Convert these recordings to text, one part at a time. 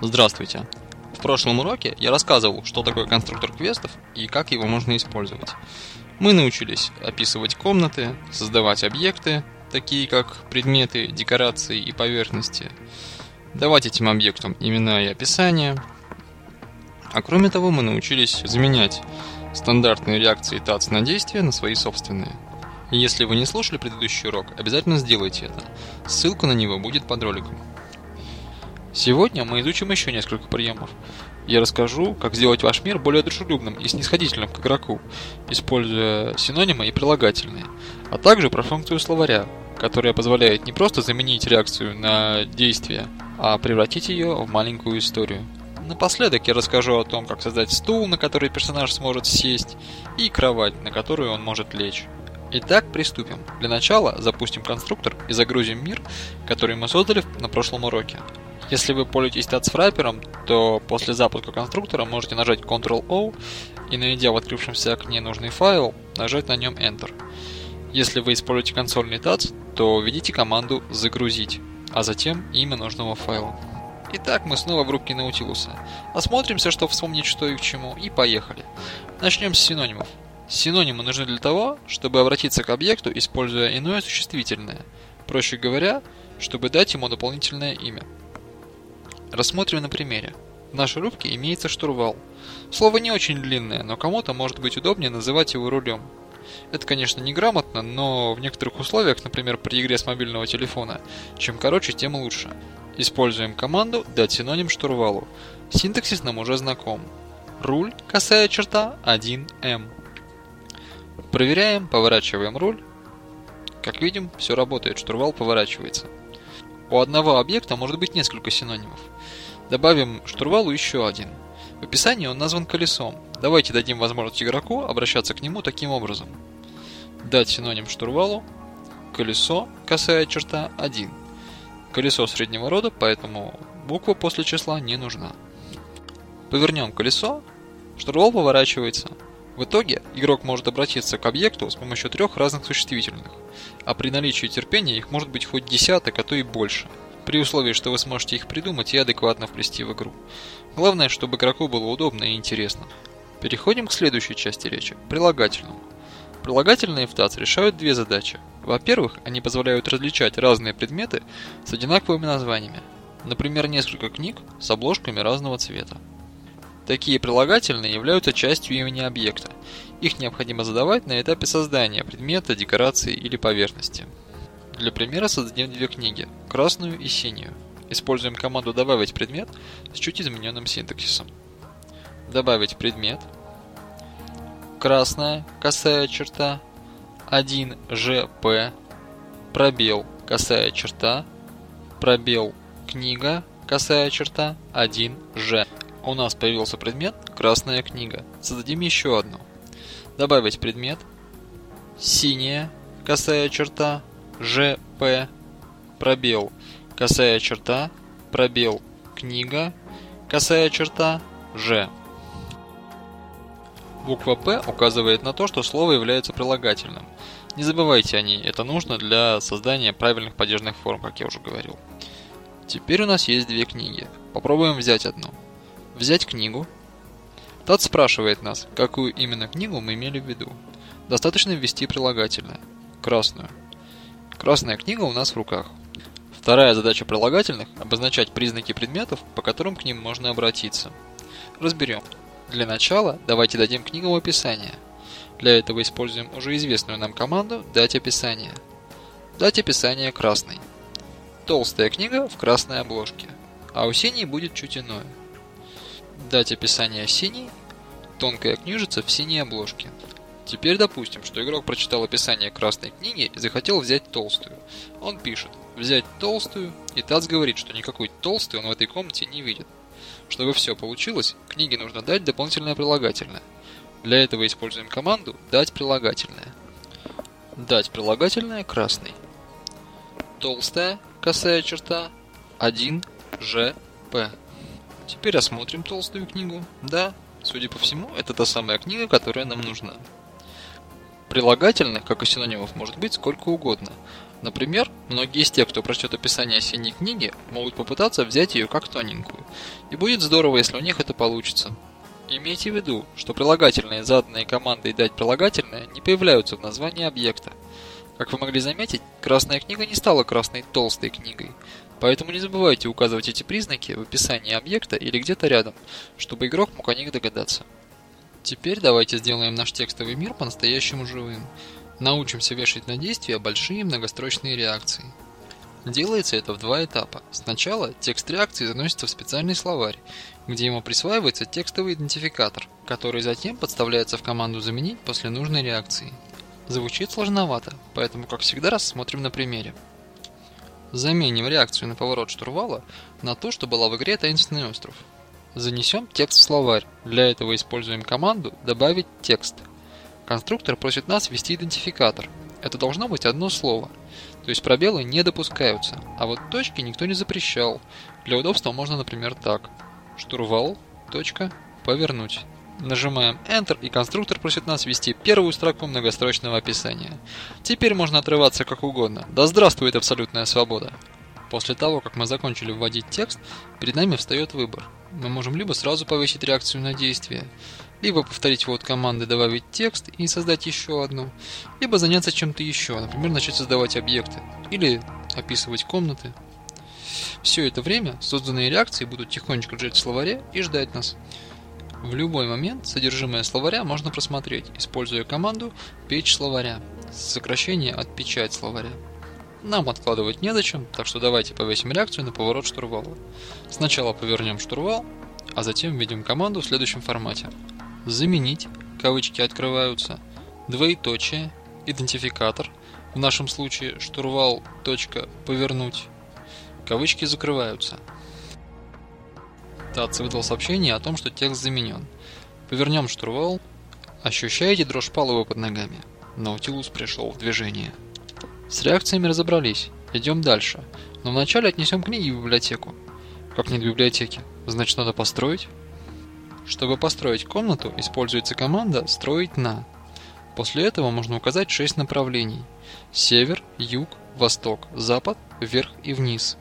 Здравствуйте! В прошлом уроке я рассказывал, что такое конструктор квестов и как его можно использовать. Мы научились описывать комнаты, создавать объекты, такие как предметы, декорации и поверхности, давать этим объектам имена и описания. А кроме того, мы научились заменять стандартные реакции ТАЦ на действия на свои собственные. Если вы не слушали предыдущий урок, обязательно сделайте это. Ссылка на него будет под роликом. Сегодня мы изучим еще несколько приемов. Я расскажу, как сделать ваш мир более дружелюбным и снисходительным к игроку, используя синонимы и прилагательные, а также про функцию словаря, которая позволяет не просто заменить реакцию на действие, а превратить ее в маленькую историю. Напоследок я расскажу о том, как создать стул, на который персонаж сможет сесть, и кровать, на которую он может лечь. Итак, приступим. Для начала запустим конструктор и загрузим мир, который мы создали на прошлом уроке. Если вы пользуетесь тацфрайпером, то после запуска конструктора можете нажать Ctrl-O и, найдя в открывшемся окне нужный файл, нажать на нем Enter. Если вы используете консольный тац, то введите команду «Загрузить», а затем имя нужного файла. Итак, мы снова в рубке Наутилуса. Осмотримся, что вспомнить что и к чему, и поехали. Начнем с синонимов. Синонимы нужны для того, чтобы обратиться к объекту, используя иное существительное. Проще говоря, чтобы дать ему дополнительное имя. Рассмотрим на примере. В нашей рубке имеется штурвал. Слово не очень длинное, но кому-то может быть удобнее называть его рулем. Это, конечно, неграмотно, но в некоторых условиях, например, при игре с мобильного телефона, чем короче, тем лучше. Используем команду «дать синоним штурвалу». Синтаксис нам уже знаком. Руль, косая черта, 1М. Проверяем, поворачиваем руль. Как видим, все работает, штурвал поворачивается. У одного объекта может быть несколько синонимов. Добавим штурвалу еще один. В описании он назван колесом. Давайте дадим возможность игроку обращаться к нему таким образом. Дать синоним штурвалу колесо, косая черта 1. Колесо среднего рода, поэтому буква после числа не нужна. Повернем колесо, штурвал поворачивается. В итоге игрок может обратиться к объекту с помощью трех разных существительных, а при наличии терпения их может быть хоть десяток, а то и больше, при условии, что вы сможете их придумать и адекватно вплести в игру. Главное, чтобы игроку было удобно и интересно. Переходим к следующей части речи – прилагательному. Прилагательные в ТАЦ решают две задачи. Во-первых, они позволяют различать разные предметы с одинаковыми названиями. Например, несколько книг с обложками разного цвета. Такие прилагательные являются частью имени объекта. Их необходимо задавать на этапе создания предмета, декорации или поверхности. Для примера создадим две книги – красную и синюю. Используем команду «Добавить предмет» с чуть измененным синтаксисом. Добавить предмет. Красная, косая черта. 1 ЖП. Пробел, косая черта. Пробел, книга, косая черта. 1 Ж у нас появился предмет «Красная книга». Создадим еще одну. Добавить предмет «Синяя», косая черта, ЖП, пробел, косая черта, пробел, книга, косая черта, Ж. Буква П указывает на то, что слово является прилагательным. Не забывайте о ней, это нужно для создания правильных падежных форм, как я уже говорил. Теперь у нас есть две книги. Попробуем взять одну взять книгу. Тат спрашивает нас, какую именно книгу мы имели в виду. Достаточно ввести прилагательное. Красную. Красная книга у нас в руках. Вторая задача прилагательных – обозначать признаки предметов, по которым к ним можно обратиться. Разберем. Для начала давайте дадим книгам описание. Для этого используем уже известную нам команду «дать описание». Дать описание красной. Толстая книга в красной обложке, а у синей будет чуть иное дать описание синий, тонкая книжица в синей обложке. Теперь допустим, что игрок прочитал описание красной книги и захотел взять толстую. Он пишет «взять толстую», и Тац говорит, что никакой толстой он в этой комнате не видит. Чтобы все получилось, книге нужно дать дополнительное прилагательное. Для этого используем команду «дать прилагательное». Дать прилагательное красный. Толстая, косая черта, 1, Ж, П. Теперь рассмотрим толстую книгу. Да, судя по всему, это та самая книга, которая нам нужна. Прилагательных, как и синонимов, может быть сколько угодно. Например, многие из тех, кто прочтет описание осенней книги, могут попытаться взять ее как тоненькую. И будет здорово, если у них это получится. Имейте в виду, что прилагательные, заданные командой дать прилагательное, не появляются в названии объекта. Как вы могли заметить, красная книга не стала красной толстой книгой. Поэтому не забывайте указывать эти признаки в описании объекта или где-то рядом, чтобы игрок мог о них догадаться. Теперь давайте сделаем наш текстовый мир по-настоящему живым. Научимся вешать на действия большие многострочные реакции. Делается это в два этапа. Сначала текст реакции заносится в специальный словарь, где ему присваивается текстовый идентификатор, который затем подставляется в команду «Заменить» после нужной реакции. Звучит сложновато, поэтому, как всегда, рассмотрим на примере. Заменим реакцию на поворот штурвала на то, что была в игре «Таинственный остров». Занесем текст в словарь. Для этого используем команду «Добавить текст». Конструктор просит нас ввести идентификатор. Это должно быть одно слово. То есть пробелы не допускаются, а вот точки никто не запрещал. Для удобства можно, например, так. Штурвал, точка, повернуть. Нажимаем Enter, и конструктор просит нас ввести первую строку многострочного описания. Теперь можно отрываться как угодно. Да здравствует абсолютная свобода! После того, как мы закончили вводить текст, перед нами встает выбор. Мы можем либо сразу повысить реакцию на действие, либо повторить ввод команды «добавить текст» и создать еще одну, либо заняться чем-то еще, например, начать создавать объекты или описывать комнаты. Все это время созданные реакции будут тихонечко лежать в словаре и ждать нас. В любой момент содержимое словаря можно просмотреть, используя команду «печь словаря» сокращение от «печать словаря». Нам откладывать незачем, так что давайте повесим реакцию на поворот штурвала. Сначала повернем штурвал, а затем введем команду в следующем формате заменить, кавычки открываются, двоеточие, идентификатор, в нашем случае штурвал, точка, повернуть, кавычки закрываются. ТАЦ выдал сообщение о том, что текст заменен. Повернем штурвал. Ощущаете дрожь палуба под ногами? Наутилус пришел в движение. С реакциями разобрались. Идем дальше. Но вначале отнесем книги в библиотеку. Как нет библиотеки? Значит, надо построить? Чтобы построить комнату, используется команда «строить на». После этого можно указать 6 направлений – север, юг, восток, запад, вверх и вниз.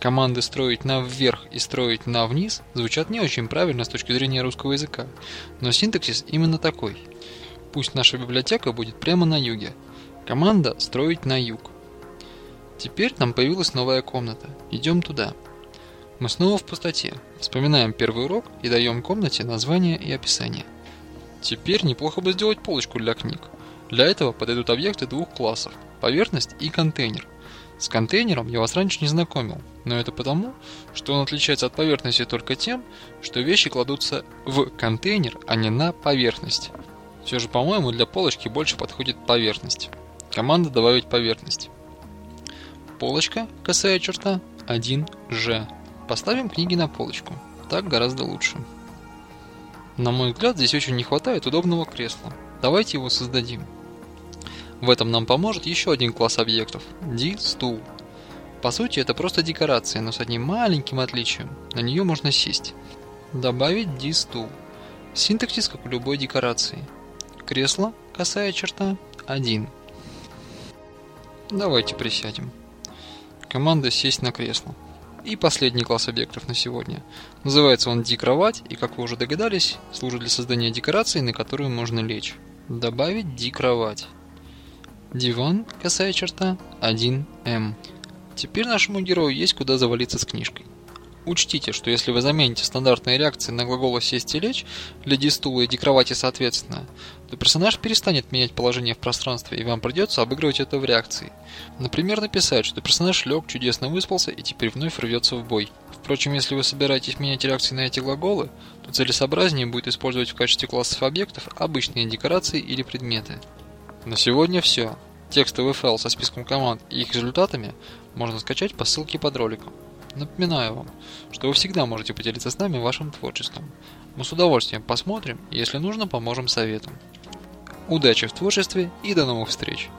Команды «строить на вверх» и «строить на вниз» звучат не очень правильно с точки зрения русского языка, но синтаксис именно такой. Пусть наша библиотека будет прямо на юге. Команда «строить на юг». Теперь нам появилась новая комната. Идем туда. Мы снова в пустоте. Вспоминаем первый урок и даем комнате название и описание. Теперь неплохо бы сделать полочку для книг. Для этого подойдут объекты двух классов – поверхность и контейнер. С контейнером я вас раньше не знакомил, но это потому, что он отличается от поверхности только тем, что вещи кладутся в контейнер, а не на поверхность. Все же, по-моему, для полочки больше подходит поверхность. Команда «Добавить поверхность». Полочка, косая черта, 1G. Поставим книги на полочку. Так гораздо лучше. На мой взгляд, здесь очень не хватает удобного кресла. Давайте его создадим. В этом нам поможет еще один класс объектов – D-стул. По сути, это просто декорация, но с одним маленьким отличием. На нее можно сесть. Добавить D-стул. Синтаксис, как у любой декорации. Кресло, косая черта, 1. Давайте присядем. Команда «Сесть на кресло». И последний класс объектов на сегодня. Называется он D-кровать, и как вы уже догадались, служит для создания декорации, на которую можно лечь. Добавить D-кровать. Диван, косая черта, 1М. Теперь нашему герою есть куда завалиться с книжкой. Учтите, что если вы замените стандартные реакции на глаголы «сесть» и «лечь» для «ди-стула» и «ди-кровати» соответственно, то персонаж перестанет менять положение в пространстве, и вам придется обыгрывать это в реакции. Например, написать, что персонаж лег, чудесно выспался и теперь вновь рвется в бой. Впрочем, если вы собираетесь менять реакции на эти глаголы, то целесообразнее будет использовать в качестве классов объектов обычные декорации или предметы. На сегодня все. Текстовый файл со списком команд и их результатами можно скачать по ссылке под роликом. Напоминаю вам, что вы всегда можете поделиться с нами вашим творчеством. Мы с удовольствием посмотрим и если нужно, поможем советом. Удачи в творчестве и до новых встреч!